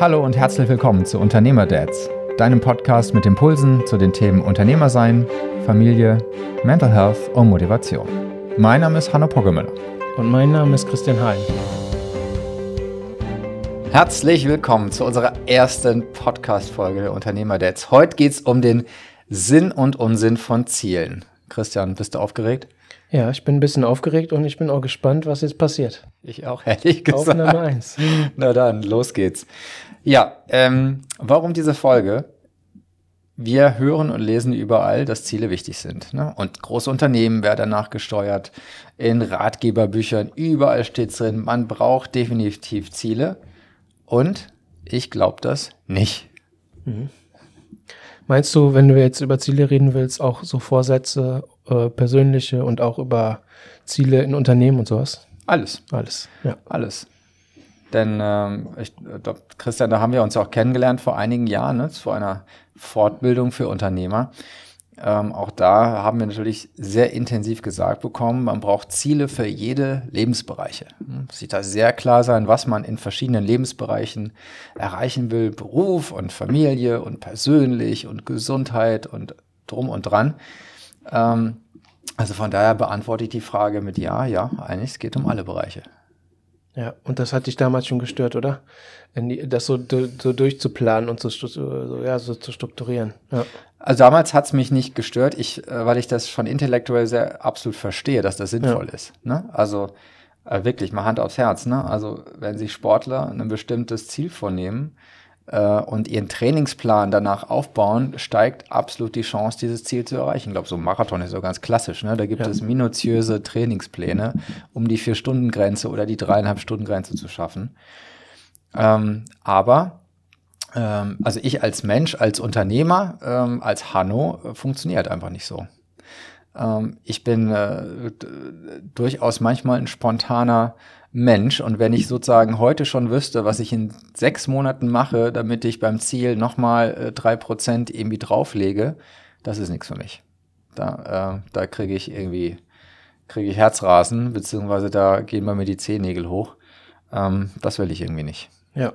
Hallo und herzlich willkommen zu Unternehmerdads, deinem Podcast mit Impulsen zu den Themen Unternehmersein, Familie, Mental Health und Motivation. Mein Name ist Hanno Poggemüller. Und mein Name ist Christian Hein. Herzlich willkommen zu unserer ersten Podcast-Folge der Unternehmerdads. Heute geht es um den Sinn und Unsinn von Zielen. Christian, bist du aufgeregt? Ja, ich bin ein bisschen aufgeregt und ich bin auch gespannt, was jetzt passiert. Ich auch, ehrlich gesagt. Aufnahme 1. Na dann, los geht's. Ja, ähm, warum diese Folge? Wir hören und lesen überall, dass Ziele wichtig sind. Ne? Und große Unternehmen werden danach gesteuert. In Ratgeberbüchern, überall steht drin, man braucht definitiv Ziele. Und ich glaube das nicht. Mhm. Meinst du, wenn du jetzt über Ziele reden willst, auch so Vorsätze, äh, persönliche und auch über Ziele in Unternehmen und sowas? Alles. Alles, ja. Alles. Denn ähm, ich glaube, Christian, da haben wir uns auch kennengelernt vor einigen Jahren, ne, vor einer Fortbildung für Unternehmer. Ähm, auch da haben wir natürlich sehr intensiv gesagt bekommen, man braucht Ziele für jede Lebensbereiche. Es sieht da sehr klar sein, was man in verschiedenen Lebensbereichen erreichen will. Beruf und Familie und persönlich und Gesundheit und drum und dran. Ähm, also von daher beantworte ich die Frage mit Ja, ja, eigentlich, es geht um alle Bereiche. Ja, und das hat dich damals schon gestört, oder? Das so, so durchzuplanen und so, so, ja, so zu strukturieren. Ja. Also damals hat es mich nicht gestört, ich, äh, weil ich das schon intellektuell sehr absolut verstehe, dass das sinnvoll ja. ist. Ne? Also äh, wirklich, mal Hand aufs Herz. Ne? Also wenn sich Sportler ein bestimmtes Ziel vornehmen, äh, und ihren Trainingsplan danach aufbauen, steigt absolut die Chance, dieses Ziel zu erreichen. Ich glaube, so ein Marathon ist so ganz klassisch. Ne? Da gibt ja. es minutiöse Trainingspläne, um die Vier-Stunden-Grenze oder die Dreieinhalb-Stunden-Grenze zu schaffen. Ähm, aber ähm, also ich als Mensch, als Unternehmer, ähm, als Hanno, äh, funktioniert einfach nicht so. Ähm, ich bin äh, durchaus manchmal ein spontaner Mensch. Und wenn ich sozusagen heute schon wüsste, was ich in sechs Monaten mache, damit ich beim Ziel nochmal äh, drei Prozent irgendwie drauflege, das ist nichts für mich. Da, äh, da kriege ich irgendwie, kriege ich Herzrasen, beziehungsweise da gehen bei mir die Zehennägel hoch. Ähm, das will ich irgendwie nicht. Ja.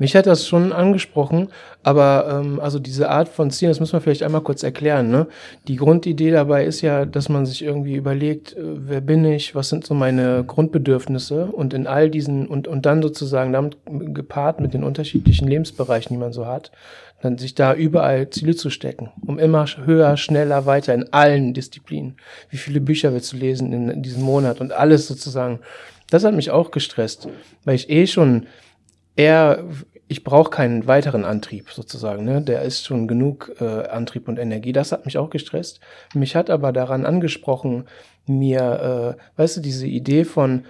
Mich hat das schon angesprochen, aber ähm, also diese Art von Zielen, das müssen wir vielleicht einmal kurz erklären. Ne? Die Grundidee dabei ist ja, dass man sich irgendwie überlegt, äh, wer bin ich, was sind so meine Grundbedürfnisse und in all diesen und, und dann sozusagen damit gepaart mit den unterschiedlichen Lebensbereichen, die man so hat, dann sich da überall Ziele zu stecken, um immer höher, schneller, weiter in allen Disziplinen. Wie viele Bücher willst du lesen in, in diesem Monat und alles sozusagen. Das hat mich auch gestresst, weil ich eh schon eher ich brauche keinen weiteren Antrieb sozusagen. Ne? Der ist schon genug äh, Antrieb und Energie. Das hat mich auch gestresst. Mich hat aber daran angesprochen, mir, äh, weißt du, diese Idee von,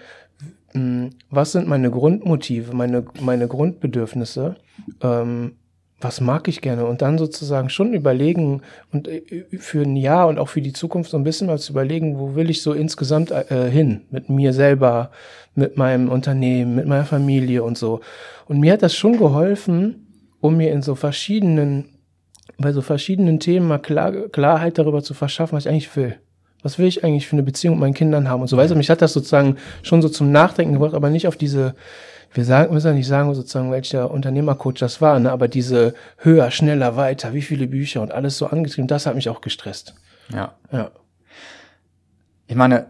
mh, hm, was sind meine Grundmotive, meine, meine Grundbedürfnisse, ähm, was mag ich gerne und dann sozusagen schon überlegen und äh, für ein Jahr und auch für die Zukunft so ein bisschen mal zu überlegen, wo will ich so insgesamt äh, hin mit mir selber, mit meinem Unternehmen, mit meiner Familie und so. Und mir hat das schon geholfen, um mir in so verschiedenen, bei so verschiedenen Themen mal Klar, Klarheit darüber zu verschaffen, was ich eigentlich will. Was will ich eigentlich für eine Beziehung mit meinen Kindern haben und so. Weißt du, mich hat das sozusagen schon so zum Nachdenken gebracht, aber nicht auf diese wir sagen, müssen ja nicht sagen, sozusagen, welcher Unternehmercoach das war, ne? aber diese höher, schneller, weiter, wie viele Bücher und alles so angetrieben, das hat mich auch gestresst. Ja. Ja. Ich meine,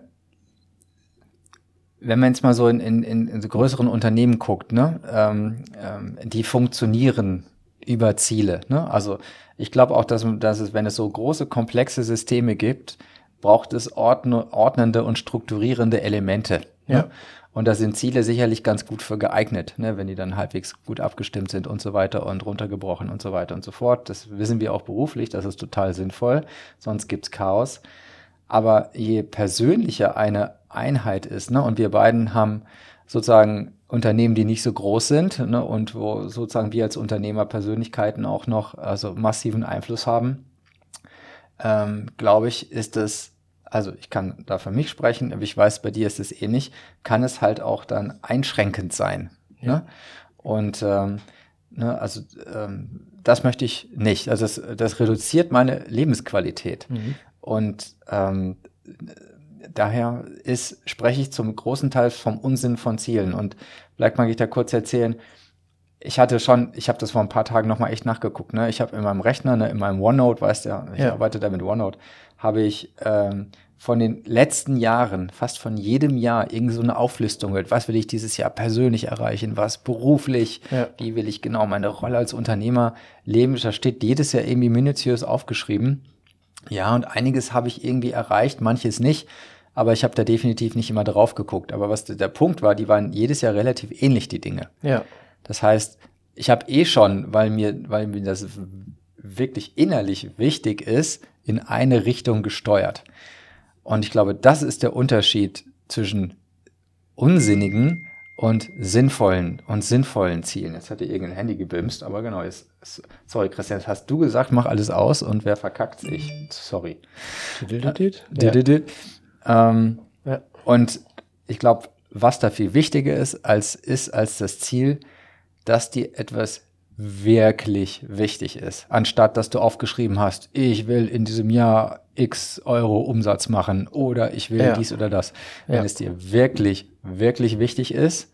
wenn man jetzt mal so in, in, in so größeren Unternehmen guckt, ne, ähm, ähm, die funktionieren über Ziele. Ne? Also ich glaube auch, dass, dass es, wenn es so große, komplexe Systeme gibt, braucht es ordnende und strukturierende Elemente. Ne? Ja. Ne? Und da sind Ziele sicherlich ganz gut für geeignet, ne, wenn die dann halbwegs gut abgestimmt sind und so weiter und runtergebrochen und so weiter und so fort. Das wissen wir auch beruflich, das ist total sinnvoll, sonst gibt's Chaos. Aber je persönlicher eine Einheit ist, ne, und wir beiden haben sozusagen Unternehmen, die nicht so groß sind ne, und wo sozusagen wir als Unternehmer Persönlichkeiten auch noch also massiven Einfluss haben, ähm, glaube ich, ist es also ich kann da für mich sprechen, aber ich weiß, bei dir ist es ähnlich, kann es halt auch dann einschränkend sein. Ja. Ne? Und ähm, ne, also ähm, das möchte ich nicht. Also das, das reduziert meine Lebensqualität. Mhm. Und ähm, daher ist, spreche ich zum großen Teil vom Unsinn von Zielen. Und vielleicht mag ich da kurz erzählen, ich hatte schon, ich habe das vor ein paar Tagen nochmal echt nachgeguckt. Ne? Ich habe in meinem Rechner, ne, in meinem OneNote, weißt du ja, ich ja. arbeite da mit OneNote, habe ich ähm, von den letzten Jahren, fast von jedem Jahr, irgend so eine Auflistung wird. Was will ich dieses Jahr persönlich erreichen? Was beruflich? Ja. Wie will ich genau meine Rolle als Unternehmer leben? Da steht jedes Jahr irgendwie minutiös aufgeschrieben. Ja, und einiges habe ich irgendwie erreicht, manches nicht. Aber ich habe da definitiv nicht immer drauf geguckt. Aber was der Punkt war, die waren jedes Jahr relativ ähnlich, die Dinge. Ja. Das heißt, ich habe eh schon, weil mir, weil mir das wirklich innerlich wichtig ist, in eine Richtung gesteuert. Und ich glaube, das ist der Unterschied zwischen unsinnigen und sinnvollen und sinnvollen Zielen. Jetzt hat er irgendein Handy gebimst, aber genau, jetzt, sorry Christian, hast du gesagt, mach alles aus und wer verkackt sich? Sorry. Ja. Ähm. Und ich glaube, was da viel wichtiger ist als, ist als das Ziel, dass dir etwas wirklich wichtig ist, anstatt dass du aufgeschrieben hast, ich will in diesem Jahr x Euro Umsatz machen oder ich will ja. dies oder das. Wenn ja. es dir wirklich, wirklich wichtig ist,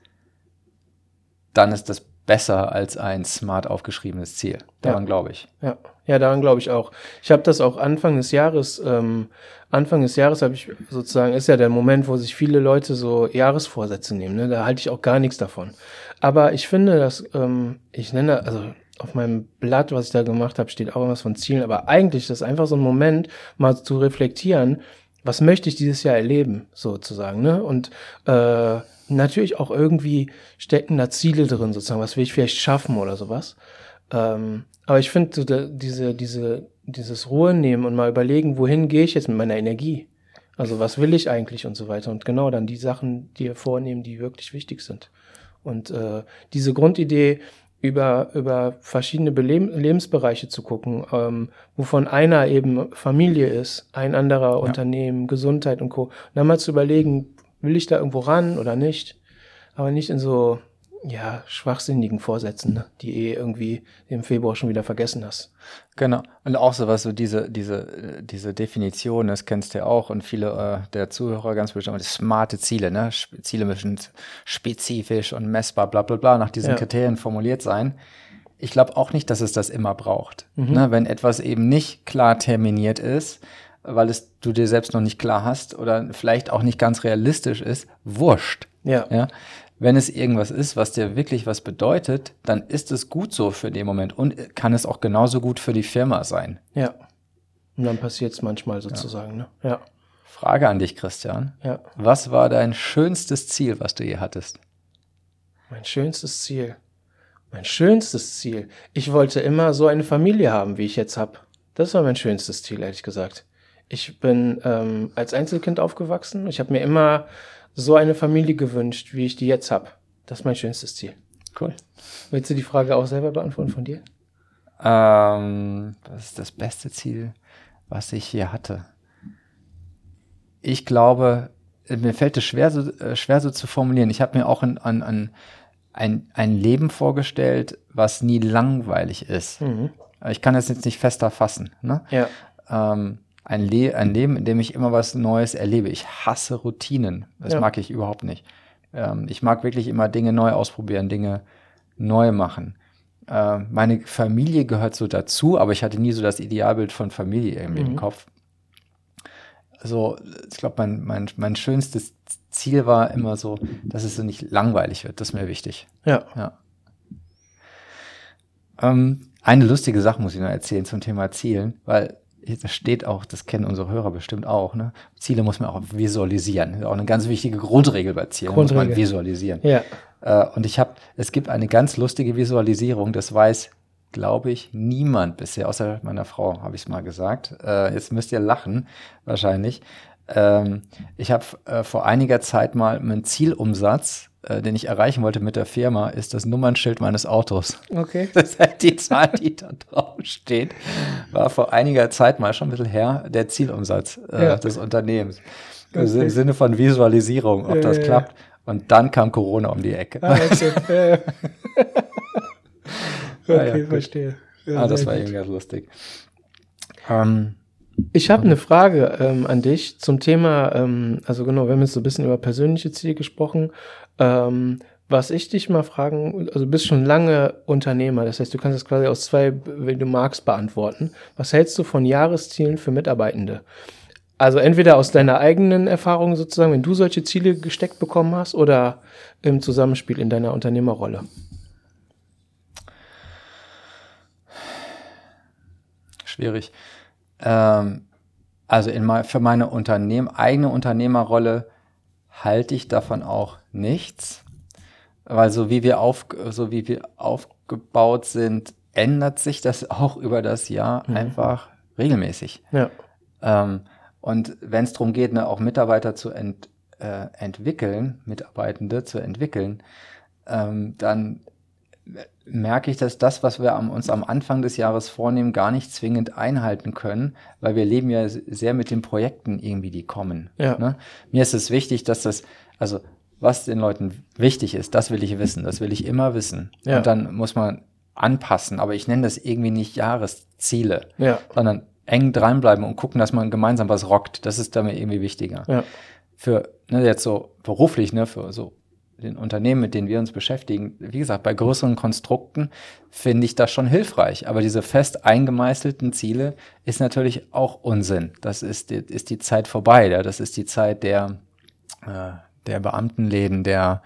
dann ist das besser als ein smart aufgeschriebenes Ziel. Daran ja. glaube ich. Ja, ja daran glaube ich auch. Ich habe das auch Anfang des Jahres, ähm, Anfang des Jahres habe ich sozusagen, ist ja der Moment, wo sich viele Leute so Jahresvorsätze nehmen. Ne? Da halte ich auch gar nichts davon. Aber ich finde, dass ähm, ich nenne, also auf meinem Blatt, was ich da gemacht habe, steht auch irgendwas von Zielen. Aber eigentlich ist das einfach so ein Moment, mal zu reflektieren, was möchte ich dieses Jahr erleben, sozusagen. Ne? Und äh, natürlich auch irgendwie stecken da Ziele drin, sozusagen, was will ich vielleicht schaffen oder sowas. Ähm, aber ich finde, so diese, diese, dieses Ruhe nehmen und mal überlegen, wohin gehe ich jetzt mit meiner Energie? Also was will ich eigentlich und so weiter. Und genau dann die Sachen dir vornehmen, die wirklich wichtig sind. Und äh, diese Grundidee, über, über verschiedene Beleb Lebensbereiche zu gucken, ähm, wovon einer eben Familie ist, ein anderer ja. Unternehmen, Gesundheit und Co. Und dann mal zu überlegen, will ich da irgendwo ran oder nicht? Aber nicht in so ja, schwachsinnigen Vorsätzen, ne? die eh irgendwie im Februar schon wieder vergessen hast. Genau. Und auch so was, so diese, diese, diese Definition, das kennst du ja auch und viele äh, der Zuhörer ganz bestimmt, smarte Ziele, ne? Ziele müssen spezifisch und messbar, bla bla bla, nach diesen ja. Kriterien formuliert sein. Ich glaube auch nicht, dass es das immer braucht. Mhm. Ne? Wenn etwas eben nicht klar terminiert ist, weil es du dir selbst noch nicht klar hast oder vielleicht auch nicht ganz realistisch ist, wurscht. Ja. ja? wenn es irgendwas ist, was dir wirklich was bedeutet, dann ist es gut so für den Moment und kann es auch genauso gut für die Firma sein. Ja. Und dann passiert es manchmal sozusagen, ja. ne? Ja. Frage an dich, Christian. Ja. Was war dein schönstes Ziel, was du je hattest? Mein schönstes Ziel. Mein schönstes Ziel. Ich wollte immer so eine Familie haben, wie ich jetzt habe. Das war mein schönstes Ziel, ehrlich gesagt. Ich bin ähm, als Einzelkind aufgewachsen. Ich habe mir immer so eine Familie gewünscht, wie ich die jetzt habe. Das ist mein schönstes Ziel. Cool. Willst du die Frage auch selber beantworten von dir? Ähm, was ist das beste Ziel, was ich hier hatte? Ich glaube, mir fällt es schwer, so, äh, schwer so zu formulieren. Ich habe mir auch an, an ein, ein Leben vorgestellt, was nie langweilig ist. Mhm. Ich kann das jetzt nicht fester fassen. Ne? Ja. Ähm, ein, Le ein Leben, in dem ich immer was Neues erlebe. Ich hasse Routinen. Das ja. mag ich überhaupt nicht. Ähm, ich mag wirklich immer Dinge neu ausprobieren, Dinge neu machen. Äh, meine Familie gehört so dazu, aber ich hatte nie so das Idealbild von Familie irgendwie mhm. im Kopf. Also, ich glaube, mein, mein, mein schönstes Ziel war immer so, dass es so nicht langweilig wird. Das ist mir wichtig. Ja. ja. Ähm, eine lustige Sache muss ich noch erzählen zum Thema Zielen, weil das steht auch, das kennen unsere Hörer bestimmt auch, ne? Ziele muss man auch visualisieren. Das ist auch eine ganz wichtige Grundregel bei Zielen, Grundregel. muss man visualisieren. Ja. Äh, und ich habe, es gibt eine ganz lustige Visualisierung, das weiß, glaube ich, niemand bisher, außer meiner Frau, habe ich es mal gesagt. Äh, jetzt müsst ihr lachen, wahrscheinlich. Ähm, ich habe äh, vor einiger Zeit mal meinen Zielumsatz äh, den ich erreichen wollte mit der Firma, ist das Nummernschild meines Autos. Okay. Das heißt, die Zahl, die da drauf steht, war vor einiger Zeit mal schon ein bisschen her, der Zielumsatz äh, ja. des Unternehmens. Also Im Sinne von Visualisierung, ob ja, das ja, klappt. Und dann kam Corona um die Ecke. Ah, okay, okay verstehe. ah, das war irgendwie ganz lustig. Ähm, Ich habe eine Frage ähm, an dich zum Thema, ähm, also genau, wir haben jetzt so ein bisschen über persönliche Ziele gesprochen. Ähm, was ich dich mal fragen, also du bist schon lange Unternehmer, das heißt, du kannst es quasi aus zwei, wenn du magst, beantworten. Was hältst du von Jahreszielen für Mitarbeitende? Also entweder aus deiner eigenen Erfahrung sozusagen, wenn du solche Ziele gesteckt bekommen hast, oder im Zusammenspiel in deiner Unternehmerrolle. Schwierig. Ähm, also in für meine Unternehmen, eigene Unternehmerrolle halte ich davon auch nichts, weil so wie wir, auf, so wie wir aufgebaut sind, ändert sich das auch über das Jahr mhm. einfach regelmäßig. Ja. Ähm, und wenn es darum geht, ne, auch Mitarbeiter zu ent, äh, entwickeln, Mitarbeitende zu entwickeln, ähm, dann merke ich, dass das, was wir am, uns am Anfang des Jahres vornehmen, gar nicht zwingend einhalten können, weil wir leben ja sehr mit den Projekten irgendwie, die kommen. Ja. Ne? Mir ist es wichtig, dass das, also was den Leuten wichtig ist, das will ich wissen, das will ich immer wissen. Ja. Und dann muss man anpassen, aber ich nenne das irgendwie nicht Jahresziele, ja. sondern eng dranbleiben und gucken, dass man gemeinsam was rockt. Das ist damit irgendwie wichtiger. Ja. Für ne, jetzt so beruflich, ne, für so den Unternehmen, mit denen wir uns beschäftigen, wie gesagt, bei größeren Konstrukten finde ich das schon hilfreich. Aber diese fest eingemeißelten Ziele ist natürlich auch Unsinn. Das ist, die, ist die Zeit vorbei. Das ist die Zeit der, äh, der Beamtenläden, der,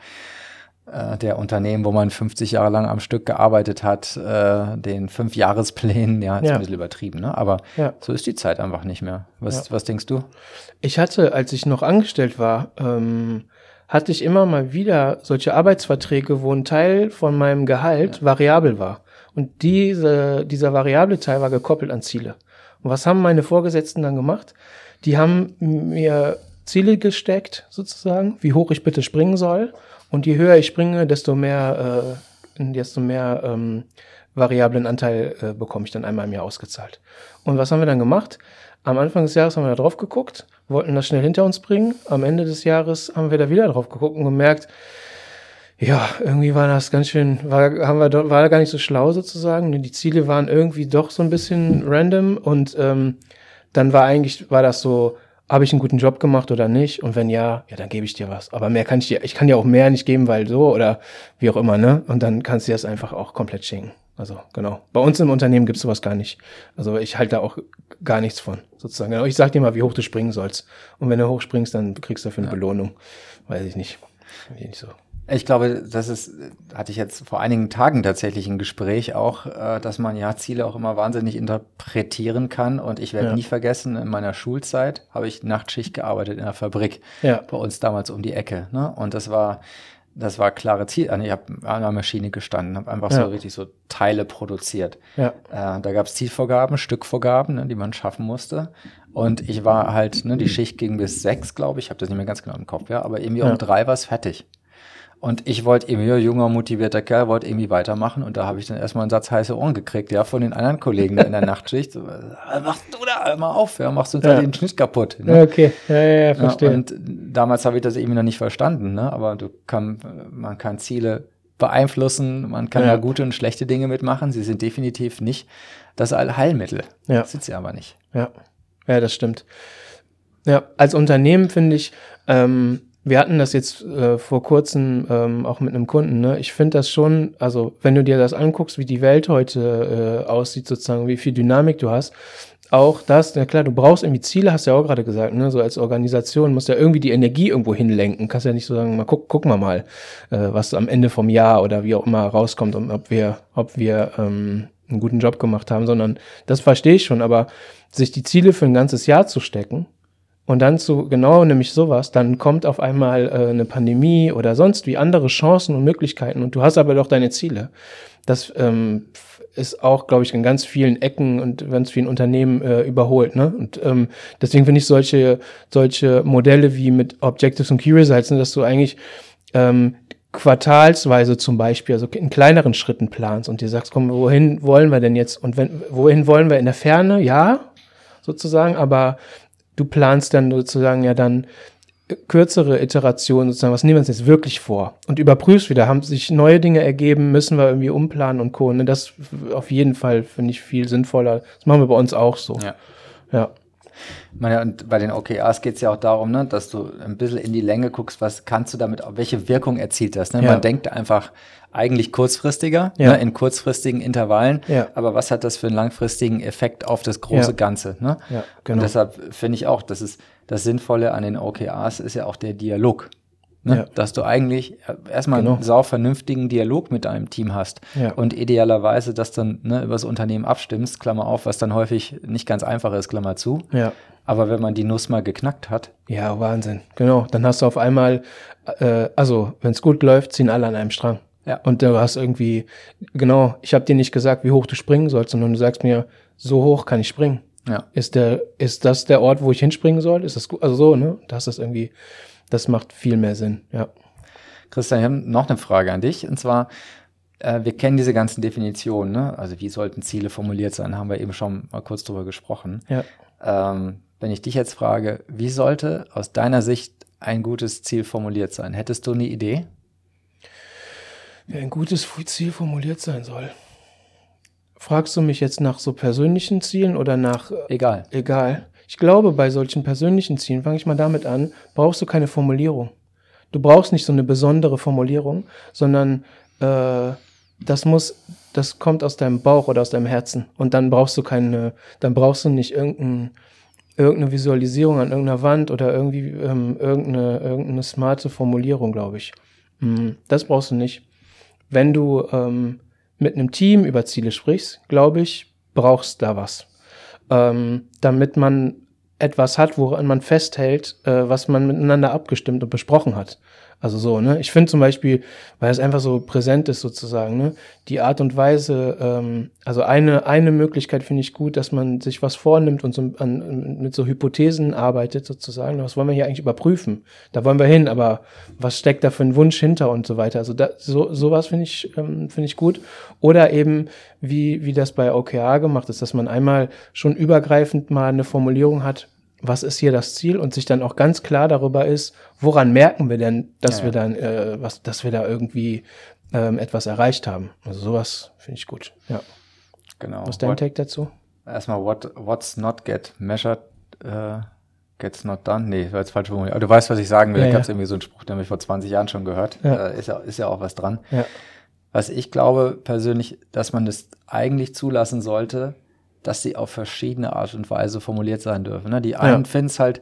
äh, der Unternehmen, wo man 50 Jahre lang am Stück gearbeitet hat, äh, den fünf Jahresplänen, ja, ist ja. ein bisschen übertrieben, ne? aber ja. so ist die Zeit einfach nicht mehr. Was, ja. was denkst du? Ich hatte, als ich noch angestellt war, ähm, hatte ich immer mal wieder solche Arbeitsverträge, wo ein Teil von meinem Gehalt variabel war. Und diese, dieser variable Teil war gekoppelt an Ziele. Und was haben meine Vorgesetzten dann gemacht? Die haben mir Ziele gesteckt, sozusagen, wie hoch ich bitte springen soll. Und je höher ich springe, desto mehr, äh, desto mehr ähm, variablen Anteil äh, bekomme ich dann einmal im Jahr ausgezahlt. Und was haben wir dann gemacht? Am Anfang des Jahres haben wir da drauf geguckt, wollten das schnell hinter uns bringen. Am Ende des Jahres haben wir da wieder drauf geguckt und gemerkt, ja, irgendwie war das ganz schön, war, haben wir, war gar nicht so schlau sozusagen. Die Ziele waren irgendwie doch so ein bisschen random und ähm, dann war eigentlich, war das so, habe ich einen guten Job gemacht oder nicht? Und wenn ja, ja, dann gebe ich dir was. Aber mehr kann ich dir, ich kann dir auch mehr nicht geben, weil so oder wie auch immer, ne? Und dann kannst du das einfach auch komplett schenken. Also genau. Bei uns im Unternehmen gibt es sowas gar nicht. Also ich halte da auch gar nichts von, sozusagen. Genau. Ich sag dir mal, wie hoch du springen sollst. Und wenn du hochspringst, dann kriegst du dafür eine ja. Belohnung. Weiß ich nicht. nicht so. Ich glaube, das ist, hatte ich jetzt vor einigen Tagen tatsächlich ein Gespräch auch, äh, dass man ja Ziele auch immer wahnsinnig interpretieren kann. Und ich werde ja. nie vergessen, in meiner Schulzeit habe ich Nachtschicht gearbeitet in der Fabrik. Ja. Bei uns damals um die Ecke. Ne? Und das war, das war klare Ziel. Also ich habe an einer Maschine gestanden, habe einfach ja. so richtig so Teile produziert. Ja. Äh, da gab es Zielvorgaben, Stückvorgaben, ne, die man schaffen musste. Und ich war halt, ne, die Schicht ging bis sechs, glaube ich, ich habe das nicht mehr ganz genau im Kopf, ja, aber irgendwie ja. um drei war es fertig. Und ich wollte irgendwie, ja, junger, motivierter Kerl, wollte irgendwie weitermachen. Und da habe ich dann erstmal einen Satz heiße Ohren gekriegt, ja, von den anderen Kollegen da in der Nachtschicht. So, was machst du da immer auf, ja, machst du uns ja. da den Schnitt kaputt. Ne? Ja, okay, ja, ja, ja, verstehe. Ja, und damals habe ich das irgendwie noch nicht verstanden, ne? Aber du kann, man kann Ziele beeinflussen, man kann ja. ja gute und schlechte Dinge mitmachen. Sie sind definitiv nicht das Allheilmittel. Ja. Das sind sie aber nicht. Ja, ja, das stimmt. Ja, als Unternehmen finde ich, ähm, wir hatten das jetzt äh, vor kurzem ähm, auch mit einem Kunden. Ne? Ich finde das schon, also wenn du dir das anguckst, wie die Welt heute äh, aussieht, sozusagen, wie viel Dynamik du hast, auch das, na klar, du brauchst irgendwie Ziele, hast du ja auch gerade gesagt, ne? So als Organisation musst du ja irgendwie die Energie irgendwo hinlenken. Kannst ja nicht so sagen, mal guck, gucken wir mal, äh, was am Ende vom Jahr oder wie auch immer rauskommt und ob wir, ob wir ähm, einen guten Job gemacht haben, sondern das verstehe ich schon, aber sich die Ziele für ein ganzes Jahr zu stecken, und dann zu genau nämlich sowas, dann kommt auf einmal äh, eine Pandemie oder sonst wie andere Chancen und Möglichkeiten und du hast aber doch deine Ziele. Das ähm, ist auch, glaube ich, in ganz vielen Ecken und ganz vielen Unternehmen äh, überholt. Ne? Und ähm, deswegen finde ich solche, solche Modelle wie mit Objectives und Key Results, ne, dass du eigentlich ähm, quartalsweise zum Beispiel, also in kleineren Schritten planst und dir sagst, komm, wohin wollen wir denn jetzt? Und wenn, wohin wollen wir in der Ferne? Ja, sozusagen, aber du planst dann sozusagen ja dann kürzere Iterationen sozusagen, was nehmen wir uns jetzt wirklich vor und überprüfst wieder, haben sich neue Dinge ergeben, müssen wir irgendwie umplanen und Co. Ne? Das auf jeden Fall finde ich viel sinnvoller. Das machen wir bei uns auch so. Ja. ja. Meine, und bei den OKRs geht es ja auch darum, ne, dass du ein bisschen in die Länge guckst, was kannst du damit, welche Wirkung erzielt das? Ne? Ja. Man denkt einfach eigentlich kurzfristiger, Ja. ne, in kurzfristigen Intervallen, Ja. aber was hat das für einen langfristigen Effekt auf das große. Ganze? Ne? Ja, Und genau. deshalb finde ich auch, dass es das Sinnvolle an den OKRs ist ja auch der Dialog. Ne? Ja. Dass du eigentlich erstmal Genau. einen sau vernünftigen Dialog mit deinem Team hast Ja. und idealerweise das dann ne, über das Unternehmen abstimmst, Klammer auf, was dann häufig nicht ganz einfach ist, Klammer zu. Ja. Aber wenn man die Nuss mal geknackt hat, Ja, Wahnsinn. Genau. Dann hast du auf einmal, äh, also wenn es gut läuft, ziehen alle an einem Strang. Ja. Und du hast irgendwie, genau, ich habe dir nicht gesagt, wie hoch du springen sollst, sondern du sagst mir, so hoch kann ich springen. ja, Ist der, ist das der Ort, wo ich hinspringen soll? Ist das gut? Also so, ne? Das ist irgendwie, das macht viel mehr Sinn. Ja. Christian, ich habe noch eine Frage an dich. Und zwar, äh, wir kennen diese ganzen Definitionen. Ne? Also wie sollten Ziele formuliert sein, haben wir eben schon mal kurz drüber gesprochen. Ja. Ähm, wenn ich dich jetzt frage, wie sollte aus deiner Sicht ein gutes Ziel formuliert sein? Hättest du eine Idee? Wie ein gutes Ziel formuliert sein soll. Fragst du mich jetzt nach so persönlichen Zielen oder nach Egal. Egal. Ich glaube, bei solchen persönlichen Zielen, fange ich mal damit an, brauchst du keine Formulierung. Du brauchst nicht so eine besondere Formulierung, sondern äh, das muss, das kommt aus deinem Bauch oder aus deinem Herzen. Und dann brauchst du keine, dann brauchst du nicht irgendein, irgendeine Visualisierung an irgendeiner Wand oder irgendwie ähm, irgendeine, irgendeine smarte Formulierung, glaube ich. Mm, Das brauchst du nicht. Wenn du ähm, mit einem Team über Ziele sprichst, glaube ich, brauchst da was ähm, damit man etwas hat, woran man festhält, äh, was man miteinander abgestimmt und besprochen hat. Also so, ne? Ich finde zum Beispiel, weil es einfach so präsent ist sozusagen, ne? Die Art und Weise, ähm, also eine, eine Möglichkeit finde ich gut, dass man sich was vornimmt und so an, mit so Hypothesen arbeitet sozusagen. Was wollen wir hier eigentlich überprüfen? Da wollen wir hin, aber was steckt da für ein Wunsch hinter und so weiter? Also da, so, sowas finde ich, ähm, finde ich gut. Oder eben, wie, wie das bei OKR gemacht ist, dass man einmal schon übergreifend mal eine Formulierung hat, was ist hier das Ziel und sich dann auch ganz klar darüber ist, woran merken wir denn, dass Ja, wir dann, äh, was, dass wir da irgendwie ähm, etwas erreicht haben. Also sowas finde ich gut. Ja. Genau. Was ist dein What, Take dazu? erstmal, what, what's not get measured, äh, gets not done. Nee, das war jetzt falsch formuliert. Aber du weißt, was ich sagen will. Ja, ich ja. habe irgendwie so einen Spruch, den habe ich vor 20 Jahren schon gehört. Ja. Äh, ist, ja, ist ja auch was dran. Ja. Was ich glaube persönlich, dass man das eigentlich zulassen sollte, dass sie auf verschiedene Art und Weise formuliert sein dürfen. Ne? Die einen finden es halt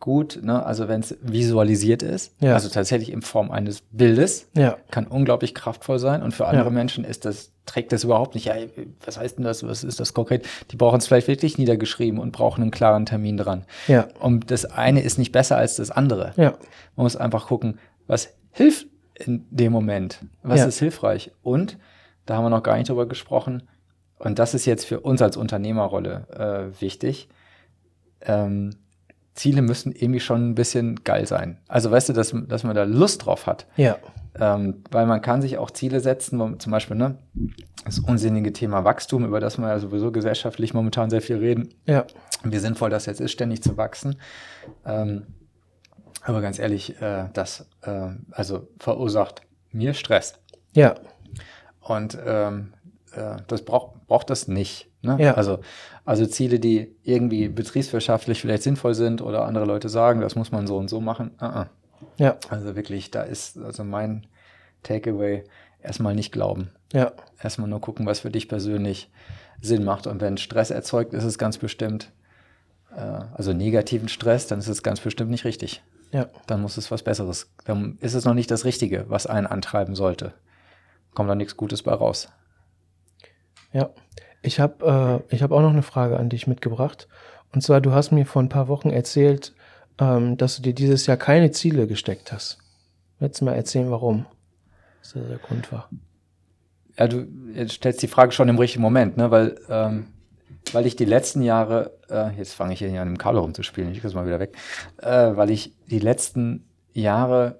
gut, ne? also wenn es visualisiert ist, Ja. also tatsächlich in Form eines Bildes, Ja. kann unglaublich kraftvoll sein. Und für andere Ja. Menschen ist das, trägt das überhaupt nicht. Ja, was heißt denn das? Was ist das konkret? Die brauchen es vielleicht wirklich niedergeschrieben und brauchen einen klaren Termin dran. Ja. Und das eine ist nicht besser als das andere. Ja. Man muss einfach gucken, was hilft in dem Moment? Was Ja. ist hilfreich? Und da haben wir noch gar nicht drüber gesprochen. Und das ist jetzt für uns als Unternehmerrolle äh, wichtig. Ähm, Ziele müssen irgendwie schon ein bisschen geil sein. Also weißt du, dass, dass man da Lust drauf hat. Ja. Ähm, weil man kann sich auch Ziele setzen, wo, zum Beispiel ne, das unsinnige Thema Wachstum, über das wir ja sowieso gesellschaftlich momentan sehr viel reden, Ja. wie sinnvoll das jetzt ist, ständig zu wachsen. Ähm, aber ganz ehrlich, äh, das äh, also verursacht mir Stress. Ja. Und ähm, äh, das braucht, braucht das nicht. Ne? Ja. Also, also Ziele, die irgendwie betriebswirtschaftlich vielleicht sinnvoll sind oder andere Leute sagen, das muss man so und so machen. Uh -uh. Ja. Also wirklich, da ist also mein Takeaway erstmal nicht glauben. Ja. Erstmal nur gucken, was für dich persönlich Sinn macht. Und wenn Stress erzeugt, ist es ganz bestimmt, äh, also negativen Stress, dann ist es ganz bestimmt nicht richtig. Ja. Dann muss es was Besseres. Dann ist es noch nicht das Richtige, was einen antreiben sollte. Kommt da nichts Gutes bei raus. Ja, ich habe äh, ich hab auch noch eine Frage an dich mitgebracht. Und zwar, du hast mir vor ein paar Wochen erzählt, ähm, dass du dir dieses Jahr keine Ziele gesteckt hast. Willst du mal erzählen, warum? Was der Grund war? Ja, du stellst die Frage schon im richtigen Moment, ne? weil, ähm, weil ich die letzten Jahre, äh, jetzt fange ich hier an dem Kabel rumzuspielen, ich krieg's mal wieder weg, äh, weil ich die letzten Jahre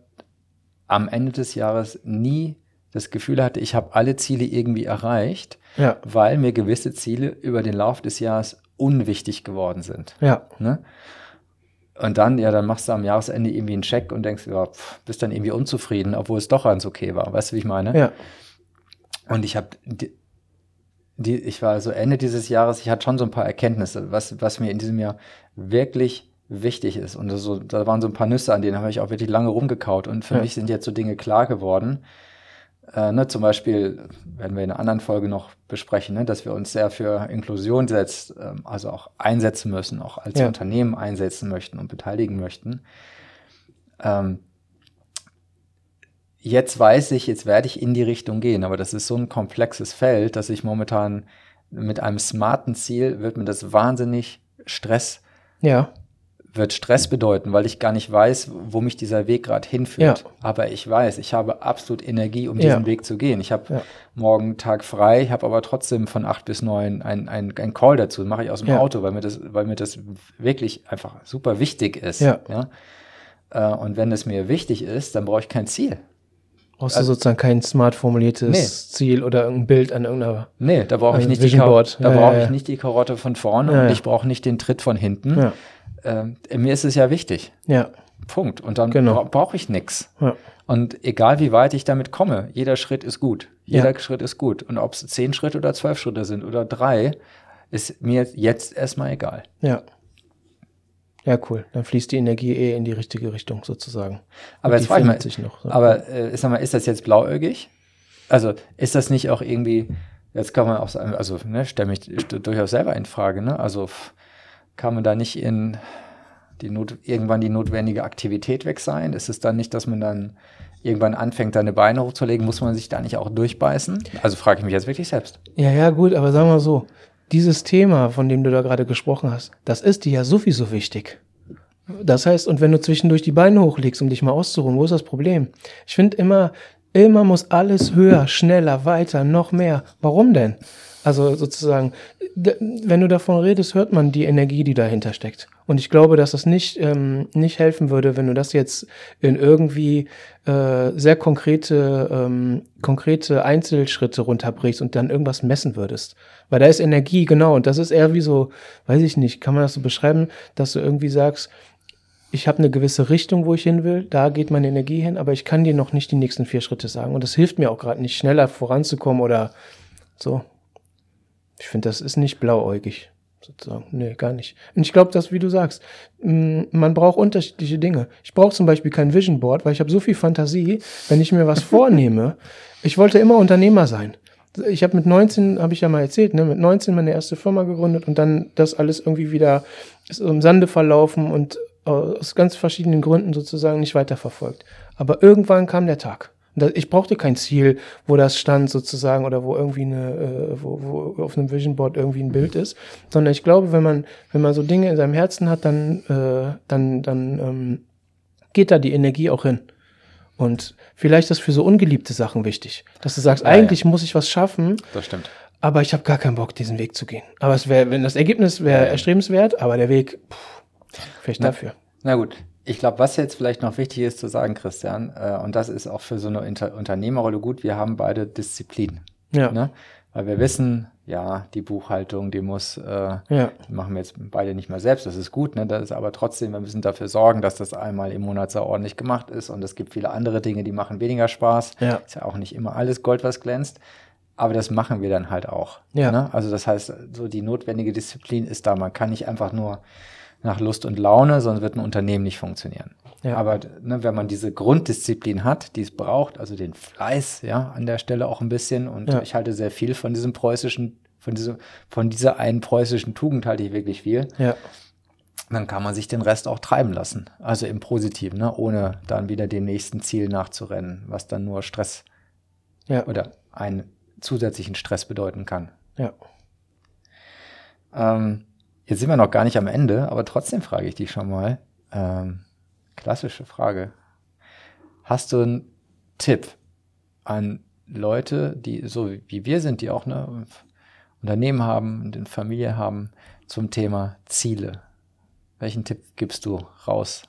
am Ende des Jahres nie das Gefühl hatte, ich habe alle Ziele irgendwie erreicht, Ja, weil mir gewisse Ziele über den Lauf des Jahres unwichtig geworden sind. ja, Ne? Und dann, ja, dann machst du am Jahresende irgendwie einen Check und denkst, ja, pff, bist dann irgendwie unzufrieden, obwohl es doch ganz okay war. Weißt du, wie ich meine? ja, Und ich habe die, ich war so Ende dieses Jahres, ich hatte schon so ein paar Erkenntnisse, was, was mir in diesem Jahr wirklich wichtig ist. Und so, da waren so ein paar Nüsse, an denen habe ich auch wirklich lange rumgekaut. Und für ja. mich sind jetzt so Dinge klar geworden. Äh, ne, zum Beispiel werden wir in einer anderen Folge noch besprechen, ne, dass wir uns sehr für Inklusion setzt, ähm, also auch einsetzen müssen, auch als ja. Unternehmen einsetzen möchten und beteiligen möchten. Ähm, jetzt weiß ich, jetzt werde ich in die Richtung gehen, aber das ist so ein komplexes Feld, dass ich momentan mit einem smarten Ziel wird mir das wahnsinnig Stress ja wird Stress bedeuten, weil ich gar nicht weiß, wo mich dieser Weg gerade hinführt. Ja. Aber ich weiß, ich habe absolut Energie, um diesen ja. Weg zu gehen. Ich habe ja. morgen Tag frei, ich habe aber trotzdem von acht bis neun ein, ein, ein Call dazu, mache ich aus dem Auto, weil mir, das, weil mir das wirklich einfach super wichtig ist. Ja. Äh, und wenn es mir wichtig ist, dann brauche ich kein Ziel. Brauchst also, du sozusagen kein smart formuliertes nee. Ziel oder irgendein Bild an irgendeiner Nee, da brauche ich, nicht die, da brauche ich nicht die Karotte von vorne und ich brauche nicht den Tritt von hinten äh, mir ist es ja wichtig. Ja. Punkt. Und dann genau. bra brauche ich nichts. Ja. Und egal wie weit ich damit komme, jeder Schritt ist gut. Jeder ja. Schritt ist gut. Und ob es zehn Schritte oder zwölf Schritte sind oder drei, ist mir jetzt erstmal egal. Ja. Ja, cool. Dann fließt die Energie eh in die richtige Richtung sozusagen. Aber jetzt frage ich mal, sich noch, so. aber äh, sag mal, ist das jetzt blauäugig? Also ist das nicht auch irgendwie, jetzt kann man auch sagen, also ne, stelle mich durchaus selber in Frage, ne? Also kann man da nicht in die Not, irgendwann die notwendige Aktivität weg sein? Ist es dann nicht, dass man dann irgendwann anfängt, seine Beine hochzulegen? Muss man sich da nicht auch durchbeißen? Also frage ich mich jetzt wirklich selbst. Ja, ja, gut, aber sagen wir so, dieses Thema, von dem du da gerade gesprochen hast, das ist dir ja sowieso wichtig. Das heißt, und wenn du zwischendurch die Beine hochlegst, um dich mal auszuruhen, wo ist das Problem? Ich finde immer, immer muss alles höher, schneller, weiter, noch mehr. Warum denn? Also sozusagen, wenn du davon redest, hört man die Energie, die dahinter steckt. Und ich glaube, dass das nicht, ähm, nicht helfen würde, wenn du das jetzt in irgendwie äh, sehr konkrete, ähm, konkrete Einzelschritte runterbrichst und dann irgendwas messen würdest. Weil da ist Energie, genau, und das ist eher wie so, weiß ich nicht, kann man das so beschreiben, dass du irgendwie sagst, ich habe eine gewisse Richtung, wo ich hin will, da geht meine Energie hin, aber ich kann dir noch nicht die nächsten vier Schritte sagen. Und das hilft mir auch gerade nicht, schneller voranzukommen oder so. Ich finde, das ist nicht blauäugig, sozusagen. Nee, gar nicht. Und ich glaube, dass, wie du sagst, man braucht unterschiedliche Dinge. Ich brauche zum Beispiel kein Vision Board, weil ich habe so viel Fantasie, wenn ich mir was vornehme. Ich wollte immer Unternehmer sein. Ich habe mit 19, habe ich ja mal erzählt, ne, mit 19 meine erste Firma gegründet und dann das alles irgendwie wieder ist im Sande verlaufen und aus ganz verschiedenen Gründen sozusagen nicht weiterverfolgt. Aber irgendwann kam der Tag. Ich brauchte kein Ziel, wo das stand sozusagen oder wo irgendwie eine, äh, wo, wo auf einem Vision Board irgendwie ein Bild ist, sondern ich glaube, wenn man, wenn man so Dinge in seinem Herzen hat, dann, äh, dann, dann ähm, geht da die Energie auch hin. Und vielleicht ist für so ungeliebte Sachen wichtig, dass du sagst, ja, eigentlich ja. muss ich was schaffen. Das stimmt. Aber ich habe gar keinen Bock, diesen Weg zu gehen. Aber es wäre, wenn das Ergebnis wäre ja, erstrebenswert, aber der Weg, pff, vielleicht na, dafür. Na gut, ich glaube, was jetzt vielleicht noch wichtig ist zu sagen, Christian, äh, und das ist auch für so eine Inter Unternehmerrolle gut, wir haben beide Disziplin. Ja. Ne? Weil wir wissen, ja, die Buchhaltung, die muss, äh, ja. die machen wir jetzt beide nicht mehr selbst, das ist gut, ne? Das ist aber trotzdem, wir müssen dafür sorgen, dass das einmal im Monat so ordentlich gemacht ist und es gibt viele andere Dinge, die machen weniger Spaß. Ja. Ist ja auch nicht immer alles Gold, was glänzt. Aber das machen wir dann halt auch. Ja. Ne? Also das heißt, so die notwendige Disziplin ist da. Man kann nicht einfach nur nach Lust und Laune, sonst wird ein Unternehmen nicht funktionieren. Ja. Aber ne, wenn man diese Grunddisziplin hat, die es braucht, also den Fleiß, ja, an der Stelle auch ein bisschen, und ja. ich halte sehr viel von diesem preußischen, von diesem, von dieser einen preußischen Tugend halte ich wirklich viel. Ja. Dann kann man sich den Rest auch treiben lassen. Also im Positiven, ne? ohne dann wieder dem nächsten Ziel nachzurennen, was dann nur Stress ja. oder einen zusätzlichen Stress bedeuten kann. Ja. Ähm, Jetzt sind wir noch gar nicht am Ende, aber trotzdem frage ich dich schon mal. Ähm, klassische Frage. Hast du einen Tipp an Leute, die so wie wir sind, die auch eine Unternehmen haben, eine Familie haben, zum Thema Ziele? Welchen Tipp gibst du raus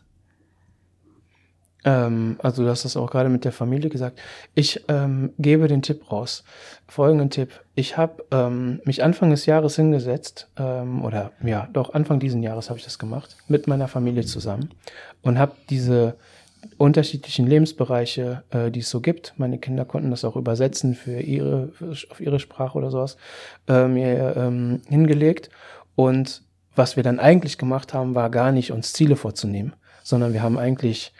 ähm, also du hast das auch gerade mit der Familie gesagt. Ich ähm, gebe den Tipp raus. Folgenden Tipp. Ich habe ähm, mich Anfang des Jahres hingesetzt, ähm, oder ja, doch Anfang diesen Jahres habe ich das gemacht, mit meiner Familie zusammen und habe diese unterschiedlichen Lebensbereiche, äh, die es so gibt. Meine Kinder konnten das auch übersetzen für ihre, auf ihre Sprache oder sowas, äh, mir ähm, hingelegt. Und was wir dann eigentlich gemacht haben, war gar nicht uns Ziele vorzunehmen, sondern wir haben eigentlich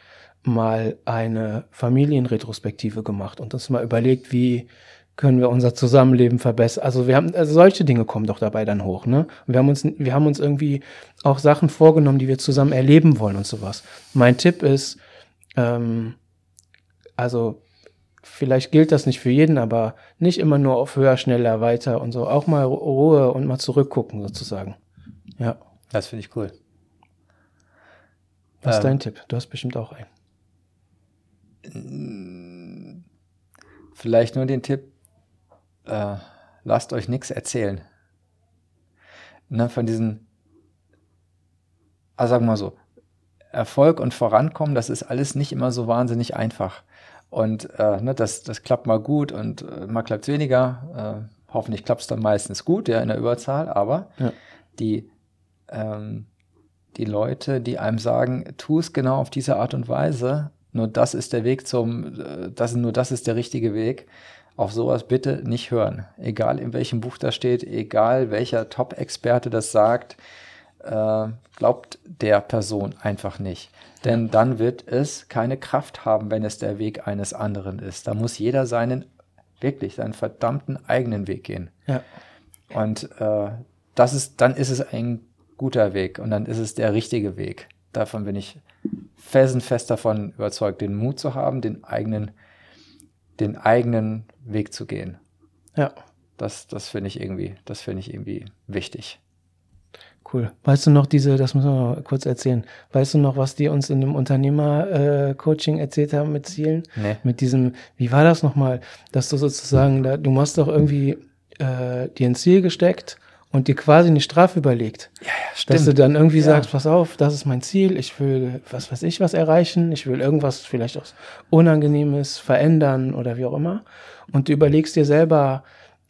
mal eine Familienretrospektive gemacht und uns mal überlegt, wie können wir unser Zusammenleben verbessern. Also wir haben also solche Dinge kommen doch dabei dann hoch, ne? Wir haben uns wir haben uns irgendwie auch Sachen vorgenommen, die wir zusammen erleben wollen und sowas. Mein Tipp ist, ähm, also vielleicht gilt das nicht für jeden, aber nicht immer nur auf höher, schneller, weiter und so. Auch mal Ruhe und mal zurückgucken sozusagen. Ja. Das finde ich cool. Was ist ähm, dein Tipp? Du hast bestimmt auch einen. Vielleicht nur den Tipp, äh, lasst euch nichts erzählen. Ne, von diesen, also sagen wir mal so, Erfolg und Vorankommen, das ist alles nicht immer so wahnsinnig einfach. Und äh, ne, das, das klappt mal gut und äh, mal klappt es weniger. Äh, hoffentlich klappt es dann meistens gut, ja, in der Überzahl, aber ja. die, ähm, die Leute, die einem sagen, tu es genau auf diese Art und Weise, nur das ist der Weg zum, äh, das, nur das ist der richtige Weg, auf sowas bitte nicht hören. Egal in welchem Buch das steht, egal welcher Top-Experte das sagt, äh, glaubt der Person einfach nicht. Denn dann wird es keine Kraft haben, wenn es der Weg eines anderen ist. Da muss jeder seinen, wirklich seinen verdammten eigenen Weg gehen. Ja. Und äh, das ist, dann ist es ein guter Weg und dann ist es der richtige Weg. Davon bin ich felsenfest davon überzeugt, den Mut zu haben, den eigenen, den eigenen Weg zu gehen. Ja. Das, das finde ich irgendwie, das finde ich irgendwie wichtig. Cool. Weißt du noch diese, das müssen wir kurz erzählen. Weißt du noch, was die uns in dem Unternehmer-Coaching äh, erzählt haben mit Zielen? Nee. Mit diesem, wie war das nochmal, dass du sozusagen, da, du hast doch irgendwie äh, dir ein Ziel gesteckt und dir quasi eine Strafe überlegt. Ja, ja, stimmt. Dass du dann irgendwie ja. sagst, pass auf, das ist mein Ziel, ich will, was weiß ich, was erreichen, ich will irgendwas vielleicht auch Unangenehmes verändern oder wie auch immer. Und du überlegst dir selber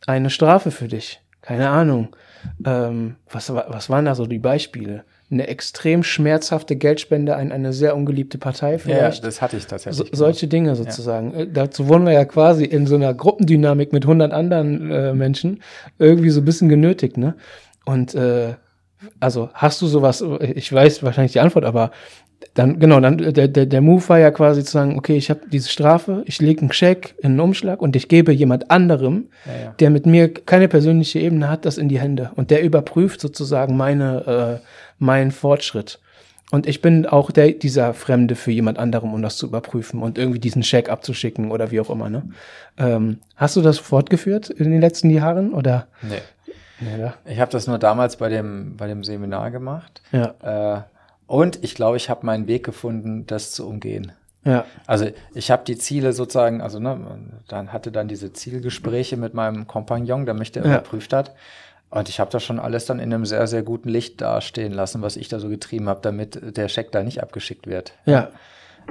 eine Strafe für dich. Keine Ahnung. Ähm, was, was waren da so die Beispiele? Eine extrem schmerzhafte Geldspende an eine sehr ungeliebte Partei vielleicht. Ja, das hatte ich tatsächlich. So, solche Dinge sozusagen. Ja. Äh, dazu wurden wir ja quasi in so einer Gruppendynamik mit 100 anderen äh, Menschen irgendwie so ein bisschen genötigt, ne? Und äh, also hast du sowas, ich weiß wahrscheinlich die Antwort, aber dann, genau, dann der, der, der Move war ja quasi zu sagen, okay, ich habe diese Strafe, ich lege einen Scheck in einen Umschlag und ich gebe jemand anderem, ja, ja. der mit mir keine persönliche Ebene hat, das in die Hände. Und der überprüft sozusagen meine, äh, meinen Fortschritt. Und ich bin auch der, dieser Fremde für jemand anderem, um das zu überprüfen und irgendwie diesen Scheck abzuschicken oder wie auch immer. Ne? Ähm, hast du das fortgeführt in den letzten Jahren? Oder? Nee. Ja, ich habe das nur damals bei dem, bei dem Seminar gemacht. Ja. Äh, und ich glaube, ich habe meinen Weg gefunden, das zu umgehen. Ja. Also ich habe die Ziele sozusagen, also ne, dann hatte dann diese Zielgespräche mit meinem Kompagnon, der mich der ja. überprüft hat. Und ich habe das schon alles dann in einem sehr, sehr guten Licht dastehen lassen, was ich da so getrieben habe, damit der Scheck da nicht abgeschickt wird. Ja.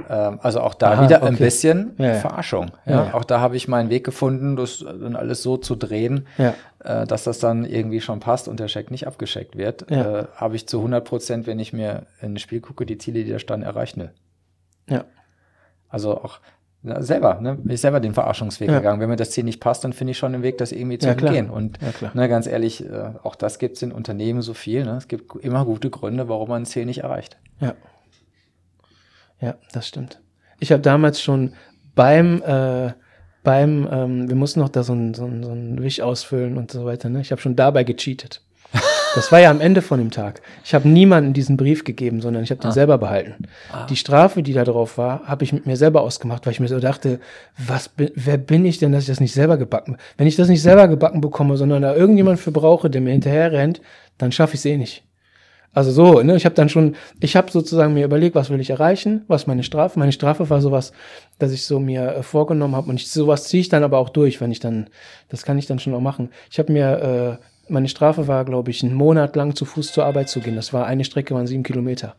Ähm, also auch da Aha, wieder okay. ein bisschen ja, ja. Verarschung. Ja. Auch da habe ich meinen Weg gefunden, das dann alles so zu drehen, äh, dass das dann irgendwie schon passt und der Scheck nicht abgeschickt wird. Äh, habe ich zu 100 Prozent, wenn ich mir in ein Spiel gucke, die Ziele, die da standen, erreicht. Ja. Also auch na, selber, ne? Bin ich selber den Verarschungsweg ja. gegangen. Wenn mir das Ziel nicht passt, dann finde ich schon den Weg, das irgendwie zu ja, umgehen. Und ja, ne, ganz ehrlich, äh, auch das gibt es in Unternehmen so viel. Ne? Es gibt immer gute Gründe, warum man ein Ziel nicht erreicht. Ja. Ja, das stimmt. Ich habe damals schon beim, äh, beim, ähm, wir mussten noch da so ein, so ein, so ein Wisch ausfüllen und so weiter. Ne? Ich habe schon dabei gecheatet. Das war ja am Ende von dem Tag. Ich habe niemandem diesen Brief gegeben, sondern ich habe den ah. selber behalten. Ah. Die Strafe, die da drauf war, habe ich mit mir selber ausgemacht, weil ich mir so dachte, was, wer bin ich denn, dass ich das nicht selber gebacken? Wenn ich das nicht selber gebacken bekomme, sondern da irgendjemand für brauche, der mir hinterher rennt, dann schaffe ich es eh nicht. Also so, ne, ich habe dann schon, ich habe sozusagen mir überlegt, was will ich erreichen, was meine Strafe. Meine Strafe war sowas, dass ich so mir äh, vorgenommen habe und ich, sowas ziehe ich dann aber auch durch, wenn ich dann, das kann ich dann schon auch machen. Ich habe mir, äh, meine Strafe war, glaube ich, einen Monat lang zu Fuß zur Arbeit zu gehen. Das war eine Strecke, waren sieben Kilometer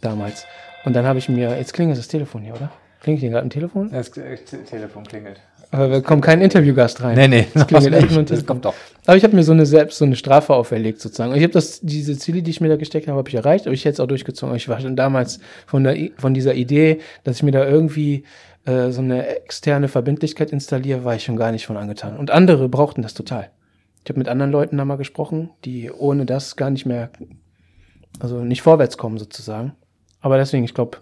damals. Und dann habe ich mir, jetzt klingelt das Telefon hier, oder? Klingelt hier gerade ein Telefon? Das Telefon klingelt. Aber wir kommen kein Interviewgast rein. Nee, nee, das, das, nicht. Nicht. das kommt doch. Aber ich habe mir so eine selbst so eine Strafe auferlegt sozusagen. Ich habe das diese Ziele, die ich mir da gesteckt habe, habe ich erreicht, aber ich hätte es auch durchgezogen. Ich war schon damals von der von dieser Idee, dass ich mir da irgendwie äh, so eine externe Verbindlichkeit installiere, war ich schon gar nicht von angetan. Und andere brauchten das total. Ich habe mit anderen Leuten da mal gesprochen, die ohne das gar nicht mehr, also nicht vorwärts kommen sozusagen. Aber deswegen, ich glaube,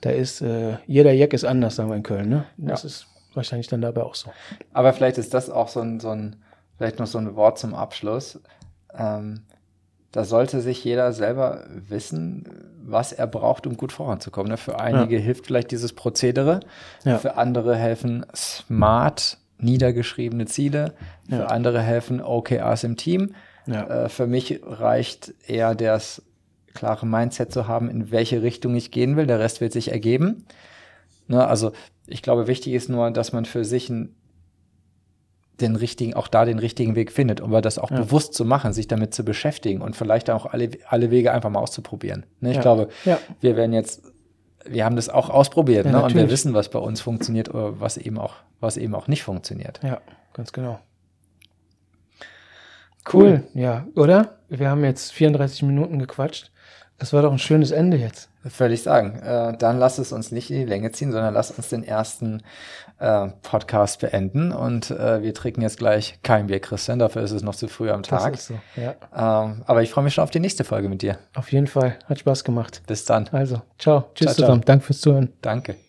da ist äh, jeder Jack ist anders, sagen wir in Köln. Ne? Das ja. ist wahrscheinlich dann dabei auch so. Aber vielleicht ist das auch so ein, so ein vielleicht noch so ein Wort zum Abschluss. Ähm, da sollte sich jeder selber wissen, was er braucht, um gut voranzukommen. Ne? Für einige ja. hilft vielleicht dieses Prozedere, ja. für andere helfen smart niedergeschriebene Ziele, für ja. andere helfen OKRs im Team. Äh, für mich reicht eher das klare Mindset zu haben, in welche Richtung ich gehen will. Der Rest wird sich ergeben. Ne? Also ich glaube, wichtig ist nur, dass man für sich ein den richtigen, auch da den richtigen Weg findet, um das auch ja. bewusst zu machen, sich damit zu beschäftigen und vielleicht auch alle, alle Wege einfach mal auszuprobieren. Ne, ich ja. glaube, ja. wir werden jetzt, wir haben das auch ausprobiert ne, und wir wissen, was bei uns funktioniert oder was eben auch, was eben auch nicht funktioniert. Ja, ganz genau. Cool, cool. ja, oder? Wir haben jetzt 34 Minuten gequatscht. Das war doch ein schönes Ende jetzt. Völlig sagen. Äh, dann lass es uns nicht in die Länge ziehen, sondern lass uns den ersten äh, Podcast beenden. Und äh, wir trinken jetzt gleich kein Bier, Christian. Dafür ist es noch zu früh am Tag. Das ist so, ja. Ähm, aber ich freue mich schon auf die nächste Folge mit dir. Auf jeden Fall. Hat Spaß gemacht. Bis dann. Also, ciao. Tschüss ciao, zusammen. Ciao. Danke fürs Zuhören. Danke.